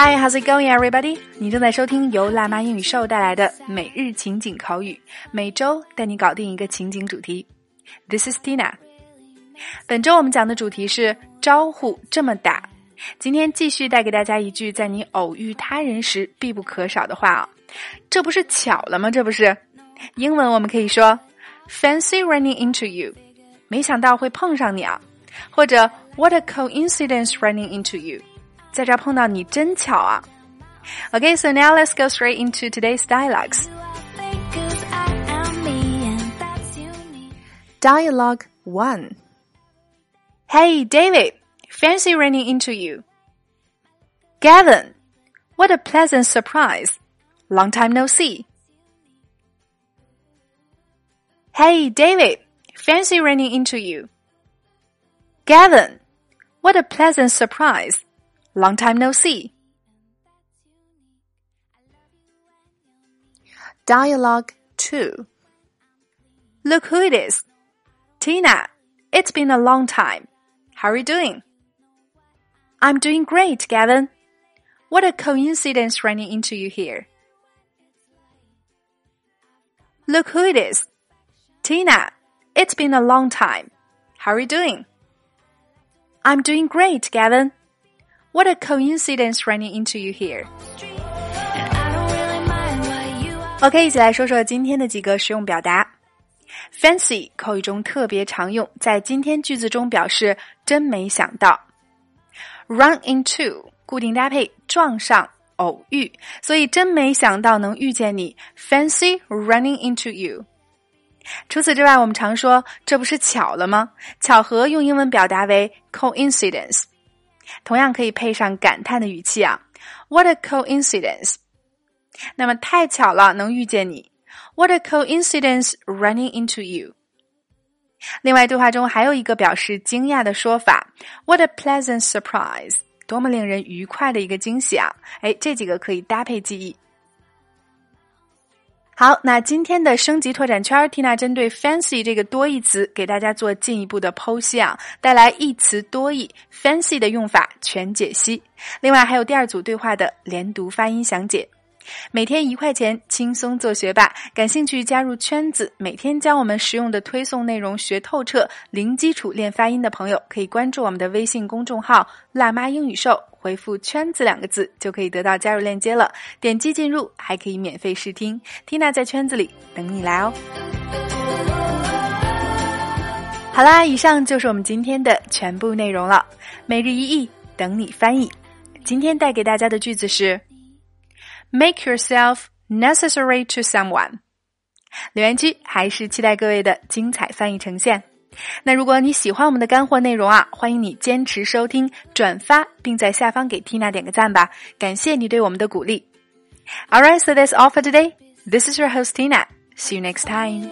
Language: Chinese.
Hi, how's it going, everybody? 你正在收听由辣妈英语秀带来的每日情景口语，每周带你搞定一个情景主题。This is Tina。本周我们讲的主题是招呼这么打。今天继续带给大家一句在你偶遇他人时必不可少的话啊，这不是巧了吗？这不是。英文我们可以说 “fancy running into you”，没想到会碰上你啊，或者 “what a coincidence running into you”。在这儿碰到你真巧啊！Okay, so now let's go straight into today's dialogues. Dialogue 1 Hey, David, fancy running into you. Gavin, what a pleasant surprise. Long time no see. Hey, David, fancy running into you. Gavin, what a pleasant surprise. Long time no see. Dialogue 2 Look who it is. Tina, it's been a long time. How are you doing? I'm doing great, Gavin. What a coincidence running into you here. Look who it is. Tina, it's been a long time. How are you doing? I'm doing great, Gavin. What a coincidence running into you here. OK，一起来说说今天的几个实用表达。Fancy 口语中特别常用，在今天句子中表示真没想到。Run into 固定搭配撞上偶遇，所以真没想到能遇见你。Fancy running into you。除此之外，我们常说这不是巧了吗？巧合用英文表达为 coincidence。同样可以配上感叹的语气啊，What a coincidence！那么太巧了，能遇见你。What a coincidence running into you！另外，对话中还有一个表示惊讶的说法，What a pleasant surprise！多么令人愉快的一个惊喜啊！哎，这几个可以搭配记忆。好，那今天的升级拓展圈，Tina 针对 fancy 这个多义词给大家做进一步的剖析啊，带来一词多义 fancy 的用法全解析。另外还有第二组对话的连读发音详解。每天一块钱，轻松做学霸。感兴趣加入圈子，每天将我们实用的推送内容学透彻，零基础练发音的朋友可以关注我们的微信公众号“辣妈英语秀”，回复“圈子”两个字就可以得到加入链接了。点击进入，还可以免费试听。Tina 在圈子里等你来哦。好啦，以上就是我们今天的全部内容了。每日一译，等你翻译。今天带给大家的句子是。Make yourself necessary to someone。留言区还是期待各位的精彩翻译呈现。那如果你喜欢我们的干货内容啊，欢迎你坚持收听、转发，并在下方给 Tina 点个赞吧，感谢你对我们的鼓励。Alright, so that's all for today. This is your host Tina. See you next time.